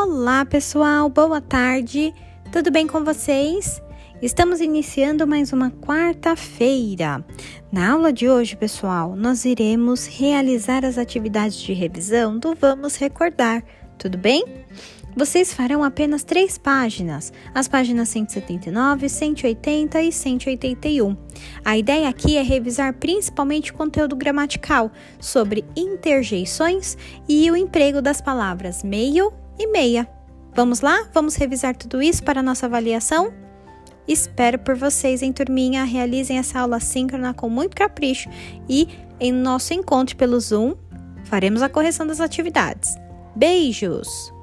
Olá, pessoal, boa tarde, tudo bem com vocês? Estamos iniciando mais uma quarta-feira. Na aula de hoje, pessoal, nós iremos realizar as atividades de revisão do Vamos Recordar, tudo bem? Vocês farão apenas três páginas, as páginas 179, 180 e 181. A ideia aqui é revisar principalmente o conteúdo gramatical sobre interjeições e o emprego das palavras meio e meia. Vamos lá? Vamos revisar tudo isso para nossa avaliação? Espero por vocês em turminha. Realizem essa aula síncrona com muito capricho e em nosso encontro pelo Zoom faremos a correção das atividades. Beijos!